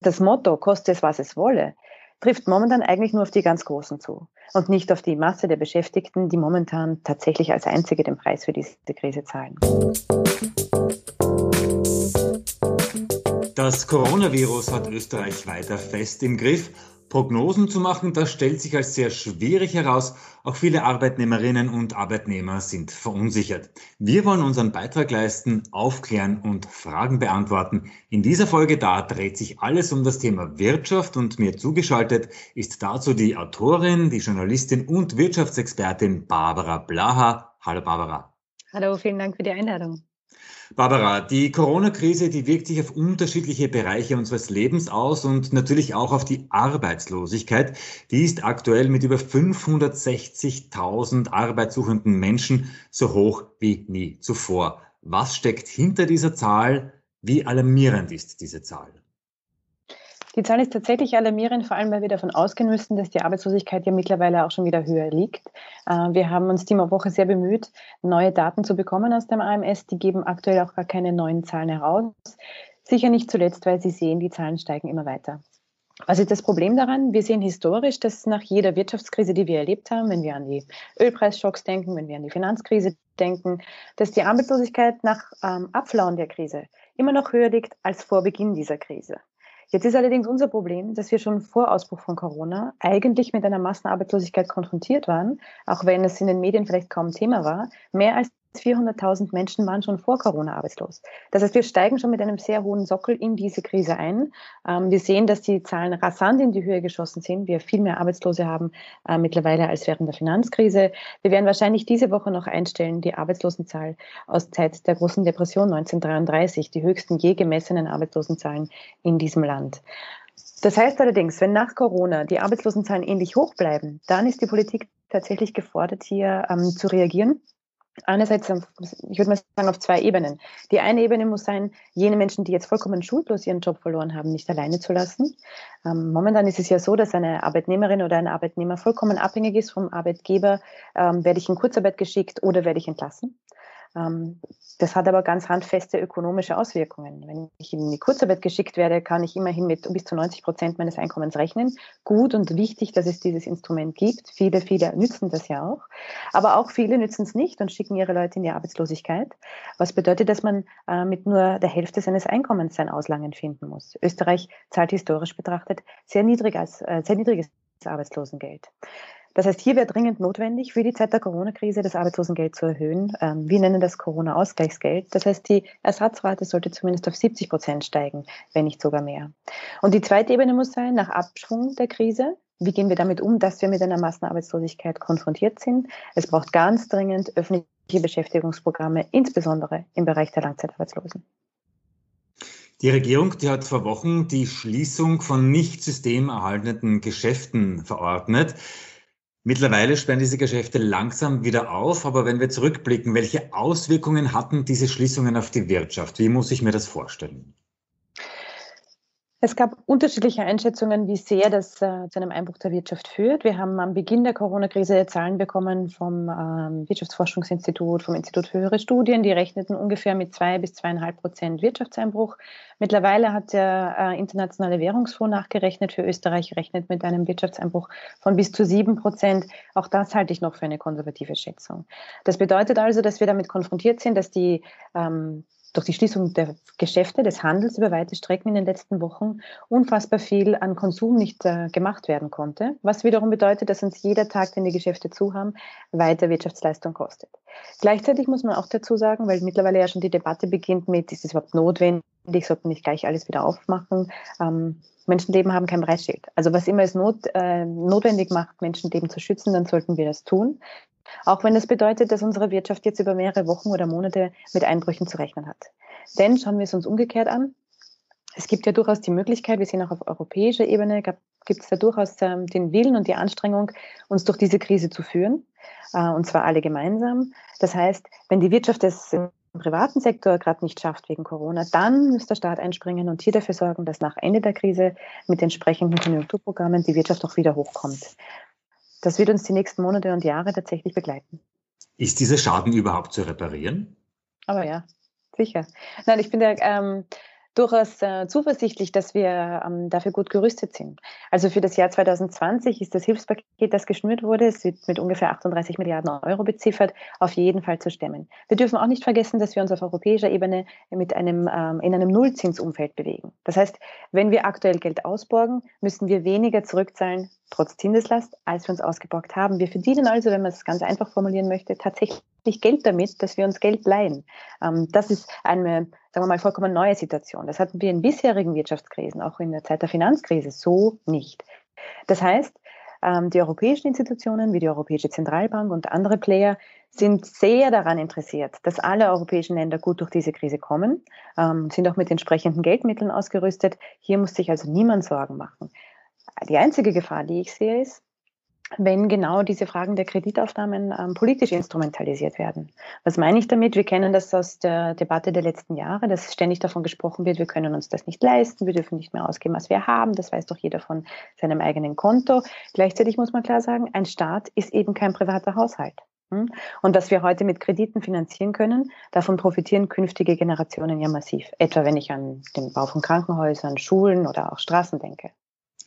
das Motto, koste es, was es wolle, trifft momentan eigentlich nur auf die ganz Großen zu und nicht auf die Masse der Beschäftigten, die momentan tatsächlich als einzige den Preis für diese Krise zahlen. Das Coronavirus hat Österreich weiter fest im Griff Prognosen zu machen, das stellt sich als sehr schwierig heraus. Auch viele Arbeitnehmerinnen und Arbeitnehmer sind verunsichert. Wir wollen unseren Beitrag leisten, aufklären und Fragen beantworten. In dieser Folge da dreht sich alles um das Thema Wirtschaft und mir zugeschaltet ist dazu die Autorin, die Journalistin und Wirtschaftsexpertin Barbara Blaha. Hallo Barbara. Hallo, vielen Dank für die Einladung. Barbara, die Corona-Krise, die wirkt sich auf unterschiedliche Bereiche unseres Lebens aus und natürlich auch auf die Arbeitslosigkeit. Die ist aktuell mit über 560.000 arbeitssuchenden Menschen so hoch wie nie zuvor. Was steckt hinter dieser Zahl? Wie alarmierend ist diese Zahl? Die Zahl ist tatsächlich alarmierend, vor allem weil wir davon ausgehen müssen, dass die Arbeitslosigkeit ja mittlerweile auch schon wieder höher liegt. Äh, wir haben uns die Woche sehr bemüht, neue Daten zu bekommen aus dem AMS. Die geben aktuell auch gar keine neuen Zahlen heraus. Sicher nicht zuletzt, weil Sie sehen, die Zahlen steigen immer weiter. Was ist das Problem daran? Wir sehen historisch, dass nach jeder Wirtschaftskrise, die wir erlebt haben, wenn wir an die Ölpreisschocks denken, wenn wir an die Finanzkrise denken, dass die Arbeitslosigkeit nach ähm, Abflauen der Krise immer noch höher liegt als vor Beginn dieser Krise. Jetzt ist allerdings unser Problem, dass wir schon vor Ausbruch von Corona eigentlich mit einer Massenarbeitslosigkeit konfrontiert waren, auch wenn es in den Medien vielleicht kaum Thema war. Mehr als 400.000 Menschen waren schon vor Corona arbeitslos. Das heißt, wir steigen schon mit einem sehr hohen Sockel in diese Krise ein. Ähm, wir sehen, dass die Zahlen rasant in die Höhe geschossen sind. Wir viel mehr Arbeitslose haben äh, mittlerweile als während der Finanzkrise. Wir werden wahrscheinlich diese Woche noch einstellen, die Arbeitslosenzahl aus Zeit der großen Depression 1933, die höchsten je gemessenen Arbeitslosenzahlen in diesem Land. Das heißt allerdings, wenn nach Corona die Arbeitslosenzahlen ähnlich hoch bleiben, dann ist die Politik tatsächlich gefordert, hier ähm, zu reagieren einerseits, ich würde mal sagen, auf zwei Ebenen. Die eine Ebene muss sein, jene Menschen, die jetzt vollkommen schuldlos ihren Job verloren haben, nicht alleine zu lassen. Ähm, momentan ist es ja so, dass eine Arbeitnehmerin oder ein Arbeitnehmer vollkommen abhängig ist vom Arbeitgeber. Ähm, werde ich in Kurzarbeit geschickt oder werde ich entlassen? Ähm, das hat aber ganz handfeste ökonomische Auswirkungen. Wenn ich in die Kurzarbeit geschickt werde, kann ich immerhin mit bis zu 90 Prozent meines Einkommens rechnen. Gut und wichtig, dass es dieses Instrument gibt. Viele, viele nützen das ja auch. Aber auch viele nützen es nicht und schicken ihre Leute in die Arbeitslosigkeit. Was bedeutet, dass man äh, mit nur der Hälfte seines Einkommens sein Auslangen finden muss. Österreich zahlt historisch betrachtet sehr, niedrig als, äh, sehr niedriges Arbeitslosengeld. Das heißt, hier wäre dringend notwendig, für die Zeit der Corona-Krise das Arbeitslosengeld zu erhöhen. Ähm, wir nennen das Corona-Ausgleichsgeld. Das heißt, die Ersatzrate sollte zumindest auf 70 Prozent steigen, wenn nicht sogar mehr. Und die zweite Ebene muss sein, nach Abschwung der Krise, wie gehen wir damit um, dass wir mit einer Massenarbeitslosigkeit konfrontiert sind? Es braucht ganz dringend öffentliche Beschäftigungsprogramme, insbesondere im Bereich der Langzeitarbeitslosen. Die Regierung, die hat vor Wochen die Schließung von nicht systemerhaltenden Geschäften verordnet. Mittlerweile sperren diese Geschäfte langsam wieder auf, aber wenn wir zurückblicken, welche Auswirkungen hatten diese Schließungen auf die Wirtschaft? Wie muss ich mir das vorstellen? Es gab unterschiedliche Einschätzungen, wie sehr das äh, zu einem Einbruch der Wirtschaft führt. Wir haben am Beginn der Corona-Krise Zahlen bekommen vom ähm, Wirtschaftsforschungsinstitut, vom Institut für höhere Studien. Die rechneten ungefähr mit zwei bis zweieinhalb Prozent Wirtschaftseinbruch. Mittlerweile hat der äh, Internationale Währungsfonds nachgerechnet. Für Österreich rechnet mit einem Wirtschaftseinbruch von bis zu sieben Prozent. Auch das halte ich noch für eine konservative Schätzung. Das bedeutet also, dass wir damit konfrontiert sind, dass die ähm, durch die Schließung der Geschäfte, des Handels über weite Strecken in den letzten Wochen unfassbar viel an Konsum nicht äh, gemacht werden konnte, was wiederum bedeutet, dass uns jeder Tag, den die Geschäfte zu haben, weiter Wirtschaftsleistung kostet. Gleichzeitig muss man auch dazu sagen, weil mittlerweile ja schon die Debatte beginnt mit, ist es überhaupt notwendig, sollte man nicht gleich alles wieder aufmachen. Ähm, Menschenleben haben kein Preisschild. Also was immer es not, äh, notwendig macht, Menschenleben zu schützen, dann sollten wir das tun. Auch wenn das bedeutet, dass unsere Wirtschaft jetzt über mehrere Wochen oder Monate mit Einbrüchen zu rechnen hat. Denn schauen wir es uns umgekehrt an. Es gibt ja durchaus die Möglichkeit, wir sehen auch auf europäischer Ebene, gibt es da durchaus ähm, den Willen und die Anstrengung, uns durch diese Krise zu führen, äh, und zwar alle gemeinsam. Das heißt, wenn die Wirtschaft es im privaten Sektor gerade nicht schafft wegen Corona, dann muss der Staat einspringen und hier dafür sorgen, dass nach Ende der Krise mit entsprechenden Konjunkturprogrammen die Wirtschaft auch wieder hochkommt das wird uns die nächsten Monate und Jahre tatsächlich begleiten. Ist dieser Schaden überhaupt zu reparieren? Aber ja, sicher. Nein, ich bin der, ähm, durchaus äh, zuversichtlich, dass wir ähm, dafür gut gerüstet sind. Also für das Jahr 2020 ist das Hilfspaket, das geschnürt wurde, es wird mit ungefähr 38 Milliarden Euro beziffert, auf jeden Fall zu stemmen. Wir dürfen auch nicht vergessen, dass wir uns auf europäischer Ebene mit einem, ähm, in einem Nullzinsumfeld bewegen. Das heißt, wenn wir aktuell Geld ausborgen, müssen wir weniger zurückzahlen, trotz Zinseslast, als wir uns ausgeborgt haben. Wir verdienen also, wenn man es ganz einfach formulieren möchte, tatsächlich Geld damit, dass wir uns Geld leihen. Ähm, das ist eine, sagen wir mal, vollkommen neue Situation. Das hatten wir in bisherigen Wirtschaftskrisen, auch in der Zeit der Finanzkrise, so nicht. Das heißt, ähm, die europäischen Institutionen wie die Europäische Zentralbank und andere Player sind sehr daran interessiert, dass alle europäischen Länder gut durch diese Krise kommen, ähm, sind auch mit entsprechenden Geldmitteln ausgerüstet. Hier muss sich also niemand Sorgen machen. Die einzige Gefahr, die ich sehe, ist, wenn genau diese Fragen der Kreditaufnahmen ähm, politisch instrumentalisiert werden. Was meine ich damit? Wir kennen das aus der Debatte der letzten Jahre, dass ständig davon gesprochen wird, wir können uns das nicht leisten, wir dürfen nicht mehr ausgeben, was wir haben. Das weiß doch jeder von seinem eigenen Konto. Gleichzeitig muss man klar sagen, ein Staat ist eben kein privater Haushalt. Hm? Und was wir heute mit Krediten finanzieren können, davon profitieren künftige Generationen ja massiv. Etwa wenn ich an den Bau von Krankenhäusern, Schulen oder auch Straßen denke.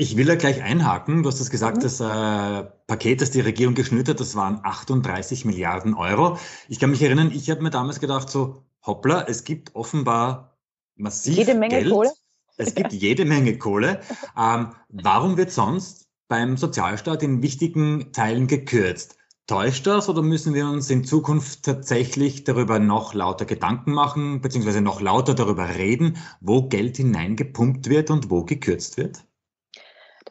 Ich will da gleich einhaken. Du hast es gesagt, mhm. das äh, Paket, das die Regierung geschnürt hat, das waren 38 Milliarden Euro. Ich kann mich erinnern, ich habe mir damals gedacht, so, hoppla, es gibt offenbar massiv jede Menge Geld. Kohle. Es gibt jede Menge Kohle. Ähm, warum wird sonst beim Sozialstaat in wichtigen Teilen gekürzt? Täuscht das oder müssen wir uns in Zukunft tatsächlich darüber noch lauter Gedanken machen, beziehungsweise noch lauter darüber reden, wo Geld hineingepumpt wird und wo gekürzt wird?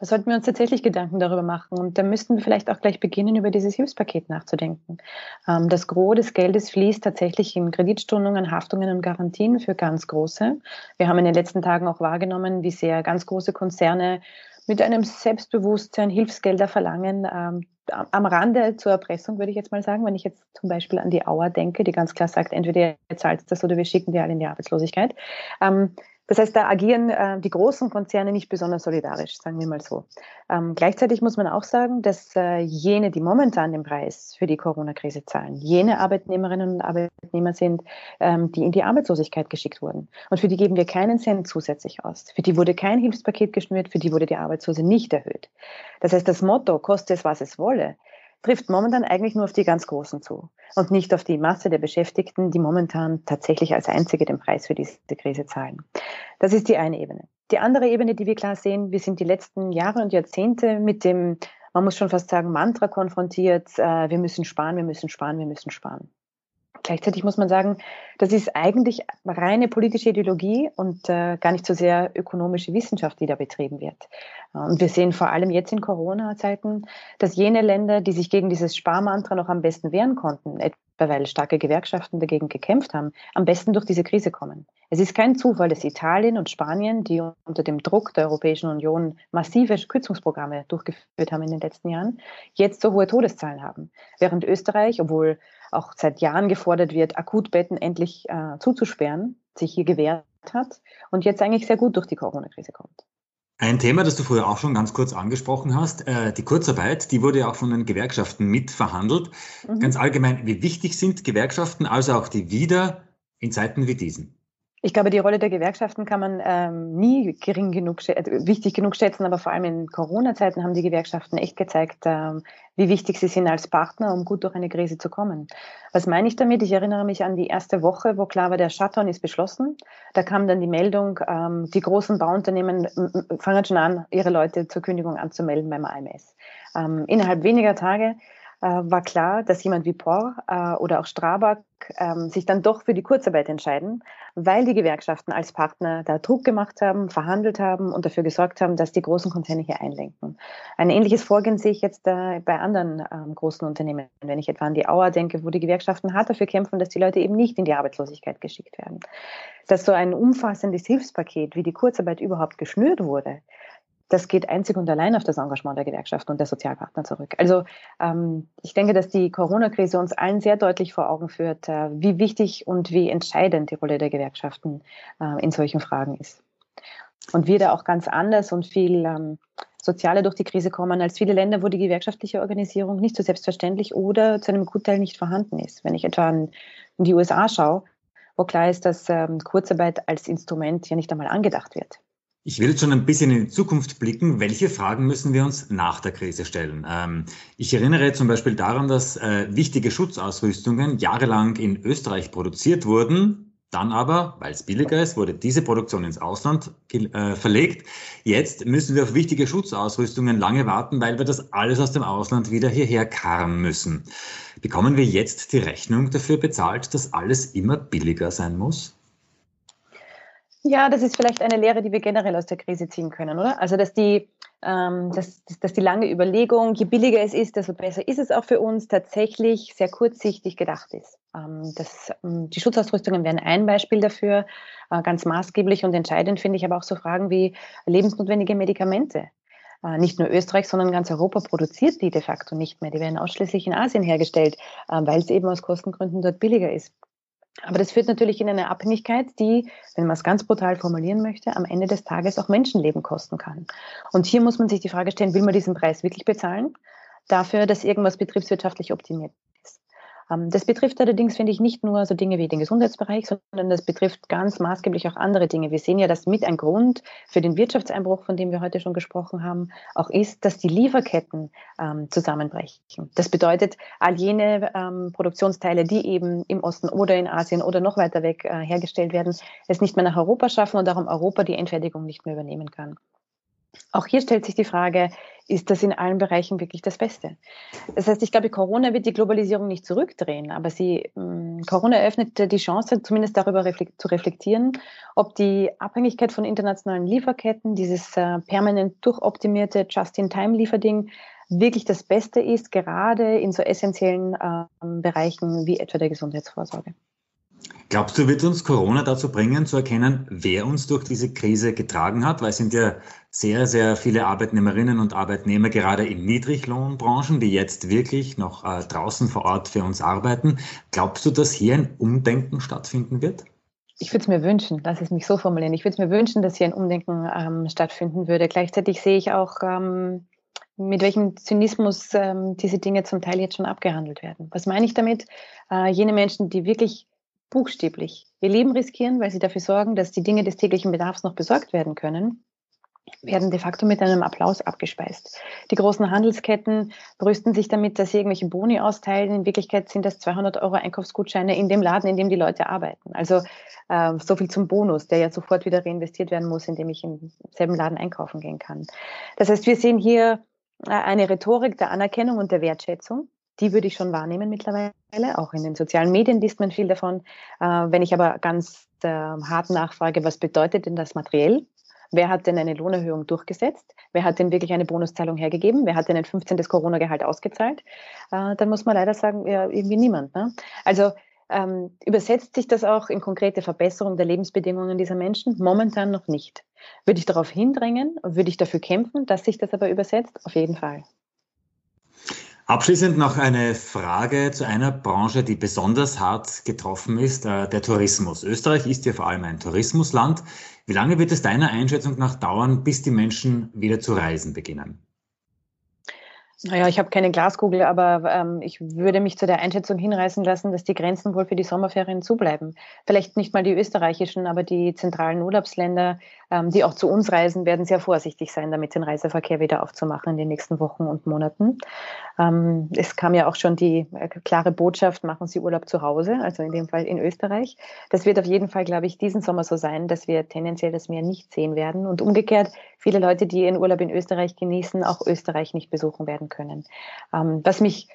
Da sollten wir uns tatsächlich Gedanken darüber machen. Und da müssten wir vielleicht auch gleich beginnen, über dieses Hilfspaket nachzudenken. Ähm, das Gros des Geldes fließt tatsächlich in Kreditstundungen, Haftungen und Garantien für ganz große. Wir haben in den letzten Tagen auch wahrgenommen, wie sehr ganz große Konzerne mit einem Selbstbewusstsein Hilfsgelder verlangen. Ähm, am Rande zur Erpressung, würde ich jetzt mal sagen, wenn ich jetzt zum Beispiel an die Auer denke, die ganz klar sagt, entweder ihr zahlt das oder wir schicken die alle in die Arbeitslosigkeit. Ähm, das heißt, da agieren äh, die großen Konzerne nicht besonders solidarisch, sagen wir mal so. Ähm, gleichzeitig muss man auch sagen, dass äh, jene, die momentan den Preis für die Corona-Krise zahlen, jene Arbeitnehmerinnen und Arbeitnehmer sind, ähm, die in die Arbeitslosigkeit geschickt wurden. Und für die geben wir keinen Cent zusätzlich aus. Für die wurde kein Hilfspaket geschnürt, für die wurde die Arbeitslose nicht erhöht. Das heißt, das Motto, koste es, was es wolle, trifft momentan eigentlich nur auf die ganz Großen zu und nicht auf die Masse der Beschäftigten, die momentan tatsächlich als einzige den Preis für diese Krise zahlen. Das ist die eine Ebene. Die andere Ebene, die wir klar sehen, wir sind die letzten Jahre und Jahrzehnte mit dem, man muss schon fast sagen, Mantra konfrontiert, äh, wir müssen sparen, wir müssen sparen, wir müssen sparen. Gleichzeitig muss man sagen, das ist eigentlich reine politische Ideologie und äh, gar nicht so sehr ökonomische Wissenschaft, die da betrieben wird. Und wir sehen vor allem jetzt in Corona-Zeiten, dass jene Länder, die sich gegen dieses Sparmantra noch am besten wehren konnten, weil starke Gewerkschaften dagegen gekämpft haben, am besten durch diese Krise kommen. Es ist kein Zufall, dass Italien und Spanien, die unter dem Druck der Europäischen Union massive Kürzungsprogramme durchgeführt haben in den letzten Jahren, jetzt so hohe Todeszahlen haben. Während Österreich, obwohl auch seit Jahren gefordert wird, Akutbetten endlich äh, zuzusperren, sich hier gewehrt hat und jetzt eigentlich sehr gut durch die Corona-Krise kommt. Ein Thema, das du früher auch schon ganz kurz angesprochen hast, äh, die Kurzarbeit, die wurde ja auch von den Gewerkschaften mitverhandelt. Mhm. Ganz allgemein, wie wichtig sind Gewerkschaften, also auch die wieder in Zeiten wie diesen? Ich glaube, die Rolle der Gewerkschaften kann man ähm, nie gering genug, äh, wichtig genug schätzen, aber vor allem in Corona-Zeiten haben die Gewerkschaften echt gezeigt, ähm, wie wichtig sie sind als Partner, um gut durch eine Krise zu kommen. Was meine ich damit? Ich erinnere mich an die erste Woche, wo klar war, der Shutdown ist beschlossen. Da kam dann die Meldung, ähm, die großen Bauunternehmen fangen schon an, ihre Leute zur Kündigung anzumelden beim AMS. Ähm, innerhalb weniger Tage war klar, dass jemand wie Por äh, oder auch Strabag ähm, sich dann doch für die Kurzarbeit entscheiden, weil die Gewerkschaften als Partner da Druck gemacht haben, verhandelt haben und dafür gesorgt haben, dass die großen Konzerne hier einlenken. Ein ähnliches Vorgehen sehe ich jetzt äh, bei anderen ähm, großen Unternehmen. Wenn ich etwa an die Auer denke, wo die Gewerkschaften hart dafür kämpfen, dass die Leute eben nicht in die Arbeitslosigkeit geschickt werden. Dass so ein umfassendes Hilfspaket wie die Kurzarbeit überhaupt geschnürt wurde, das geht einzig und allein auf das Engagement der Gewerkschaften und der Sozialpartner zurück. Also ähm, ich denke, dass die Corona-Krise uns allen sehr deutlich vor Augen führt, äh, wie wichtig und wie entscheidend die Rolle der Gewerkschaften äh, in solchen Fragen ist. Und wir da auch ganz anders und viel ähm, sozialer durch die Krise kommen als viele Länder, wo die gewerkschaftliche Organisierung nicht so selbstverständlich oder zu einem Gutteil nicht vorhanden ist. Wenn ich etwa an die USA schaue, wo klar ist, dass ähm, Kurzarbeit als Instrument ja nicht einmal angedacht wird. Ich will jetzt schon ein bisschen in die Zukunft blicken. Welche Fragen müssen wir uns nach der Krise stellen? Ähm, ich erinnere zum Beispiel daran, dass äh, wichtige Schutzausrüstungen jahrelang in Österreich produziert wurden, dann aber, weil es billiger ist, wurde diese Produktion ins Ausland äh, verlegt. Jetzt müssen wir auf wichtige Schutzausrüstungen lange warten, weil wir das alles aus dem Ausland wieder hierher karren müssen. Bekommen wir jetzt die Rechnung dafür bezahlt, dass alles immer billiger sein muss? Ja, das ist vielleicht eine Lehre, die wir generell aus der Krise ziehen können, oder? Also, dass die, ähm, dass, dass die lange Überlegung, je billiger es ist, desto besser ist es auch für uns, tatsächlich sehr kurzsichtig gedacht ist. Ähm, das, ähm, die Schutzausrüstungen wären ein Beispiel dafür. Äh, ganz maßgeblich und entscheidend finde ich aber auch so Fragen wie lebensnotwendige Medikamente. Äh, nicht nur Österreich, sondern ganz Europa produziert die de facto nicht mehr. Die werden ausschließlich in Asien hergestellt, äh, weil es eben aus Kostengründen dort billiger ist. Aber das führt natürlich in eine Abhängigkeit, die, wenn man es ganz brutal formulieren möchte, am Ende des Tages auch Menschenleben kosten kann. Und hier muss man sich die Frage stellen, will man diesen Preis wirklich bezahlen? Dafür, dass irgendwas betriebswirtschaftlich optimiert das betrifft allerdings, finde ich, nicht nur so Dinge wie den Gesundheitsbereich, sondern das betrifft ganz maßgeblich auch andere Dinge. Wir sehen ja, dass mit ein Grund für den Wirtschaftseinbruch, von dem wir heute schon gesprochen haben, auch ist, dass die Lieferketten ähm, zusammenbrechen. Das bedeutet, all jene ähm, Produktionsteile, die eben im Osten oder in Asien oder noch weiter weg äh, hergestellt werden, es nicht mehr nach Europa schaffen und darum Europa die Endfertigung nicht mehr übernehmen kann. Auch hier stellt sich die Frage, ist das in allen Bereichen wirklich das Beste? Das heißt, ich glaube, Corona wird die Globalisierung nicht zurückdrehen, aber sie, mm, Corona eröffnet die Chance, zumindest darüber zu reflektieren, ob die Abhängigkeit von internationalen Lieferketten, dieses äh, permanent durchoptimierte Just-in-Time-Lieferding, wirklich das Beste ist, gerade in so essentiellen äh, Bereichen wie etwa der Gesundheitsvorsorge. Glaubst du, wird uns Corona dazu bringen, zu erkennen, wer uns durch diese Krise getragen hat? Weil es sind ja sehr, sehr viele Arbeitnehmerinnen und Arbeitnehmer gerade in Niedriglohnbranchen, die jetzt wirklich noch äh, draußen vor Ort für uns arbeiten. Glaubst du, dass hier ein Umdenken stattfinden wird? Ich würde es mir wünschen, lass es mich so formulieren. Ich würde es mir wünschen, dass hier ein Umdenken ähm, stattfinden würde. Gleichzeitig sehe ich auch, ähm, mit welchem Zynismus ähm, diese Dinge zum Teil jetzt schon abgehandelt werden. Was meine ich damit? Äh, jene Menschen, die wirklich buchstäblich ihr Leben riskieren, weil sie dafür sorgen, dass die Dinge des täglichen Bedarfs noch besorgt werden können, werden de facto mit einem Applaus abgespeist. Die großen Handelsketten brüsten sich damit, dass sie irgendwelche Boni austeilen. In Wirklichkeit sind das 200 Euro Einkaufsgutscheine in dem Laden, in dem die Leute arbeiten. Also äh, so viel zum Bonus, der ja sofort wieder reinvestiert werden muss, indem ich im selben Laden einkaufen gehen kann. Das heißt, wir sehen hier äh, eine Rhetorik der Anerkennung und der Wertschätzung, die würde ich schon wahrnehmen mittlerweile. Auch in den sozialen Medien liest man viel davon. Äh, wenn ich aber ganz äh, hart nachfrage, was bedeutet denn das materiell? Wer hat denn eine Lohnerhöhung durchgesetzt? Wer hat denn wirklich eine Bonuszahlung hergegeben? Wer hat denn ein 15. Corona-Gehalt ausgezahlt? Äh, dann muss man leider sagen, ja, irgendwie niemand. Ne? Also ähm, übersetzt sich das auch in konkrete Verbesserung der Lebensbedingungen dieser Menschen? Momentan noch nicht. Würde ich darauf hindrängen? Würde ich dafür kämpfen, dass sich das aber übersetzt? Auf jeden Fall. Abschließend noch eine Frage zu einer Branche, die besonders hart getroffen ist, äh, der Tourismus. Österreich ist ja vor allem ein Tourismusland. Wie lange wird es deiner Einschätzung nach dauern, bis die Menschen wieder zu reisen beginnen? Naja, ich habe keine Glaskugel, aber ähm, ich würde mich zu der Einschätzung hinreißen lassen, dass die Grenzen wohl für die Sommerferien zubleiben. Vielleicht nicht mal die österreichischen, aber die zentralen Urlaubsländer, ähm, die auch zu uns reisen, werden sehr vorsichtig sein, damit den Reiseverkehr wieder aufzumachen in den nächsten Wochen und Monaten. Ähm, es kam ja auch schon die äh, klare Botschaft, machen Sie Urlaub zu Hause, also in dem Fall in Österreich. Das wird auf jeden Fall, glaube ich, diesen Sommer so sein, dass wir tendenziell das Meer nicht sehen werden. Und umgekehrt, viele Leute, die ihren Urlaub in Österreich genießen, auch Österreich nicht besuchen werden können. Ähm, was mich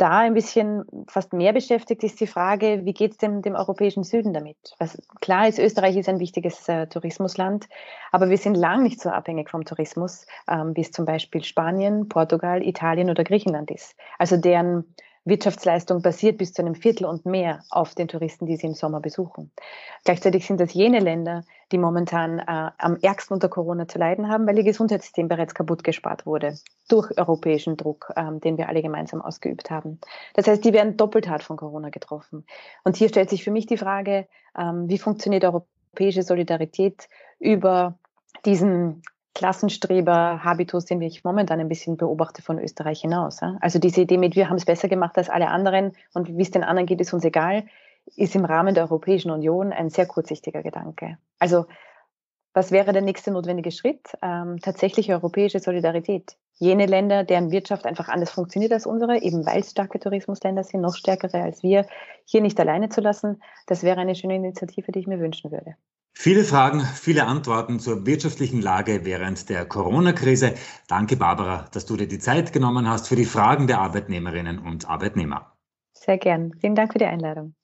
da ein bisschen fast mehr beschäftigt, ist die Frage, wie geht es dem, dem europäischen Süden damit? Was, klar ist, Österreich ist ein wichtiges äh, Tourismusland, aber wir sind lang nicht so abhängig vom Tourismus, ähm, wie es zum Beispiel Spanien, Portugal, Italien oder Griechenland ist. Also deren Wirtschaftsleistung basiert bis zu einem Viertel und mehr auf den Touristen, die sie im Sommer besuchen. Gleichzeitig sind das jene Länder, die momentan äh, am ärgsten unter Corona zu leiden haben, weil ihr Gesundheitssystem bereits kaputt gespart wurde durch europäischen Druck, ähm, den wir alle gemeinsam ausgeübt haben. Das heißt, die werden doppelt hart von Corona getroffen. Und hier stellt sich für mich die Frage, ähm, wie funktioniert europäische Solidarität über diesen Klassenstreber-Habitus, den ich momentan ein bisschen beobachte von Österreich hinaus. Also diese Idee mit, wir haben es besser gemacht als alle anderen und wie es den anderen geht, ist uns egal, ist im Rahmen der Europäischen Union ein sehr kurzsichtiger Gedanke. Also was wäre der nächste notwendige Schritt? Ähm, tatsächlich europäische Solidarität. Jene Länder, deren Wirtschaft einfach anders funktioniert als unsere, eben weil es starke Tourismusländer sind, noch stärkere als wir, hier nicht alleine zu lassen, das wäre eine schöne Initiative, die ich mir wünschen würde. Viele Fragen, viele Antworten zur wirtschaftlichen Lage während der Corona-Krise. Danke, Barbara, dass du dir die Zeit genommen hast für die Fragen der Arbeitnehmerinnen und Arbeitnehmer. Sehr gern. Vielen Dank für die Einladung.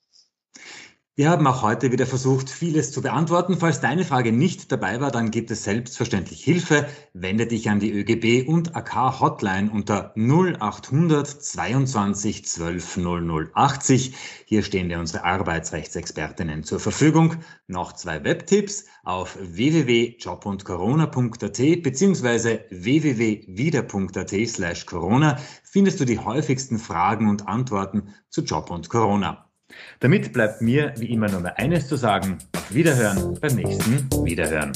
Wir haben auch heute wieder versucht, vieles zu beantworten. Falls deine Frage nicht dabei war, dann gibt es selbstverständlich Hilfe. Wende dich an die ÖGB und AK Hotline unter 0800 22 12 0080. Hier stehen dir unsere Arbeitsrechtsexpertinnen zur Verfügung. Noch zwei Webtipps auf www.jobundcorona.at bzw. www.wieder.at slash Corona findest du die häufigsten Fragen und Antworten zu Job und Corona. Damit bleibt mir wie immer nur mehr eines zu sagen. Auf Wiederhören beim nächsten Wiederhören.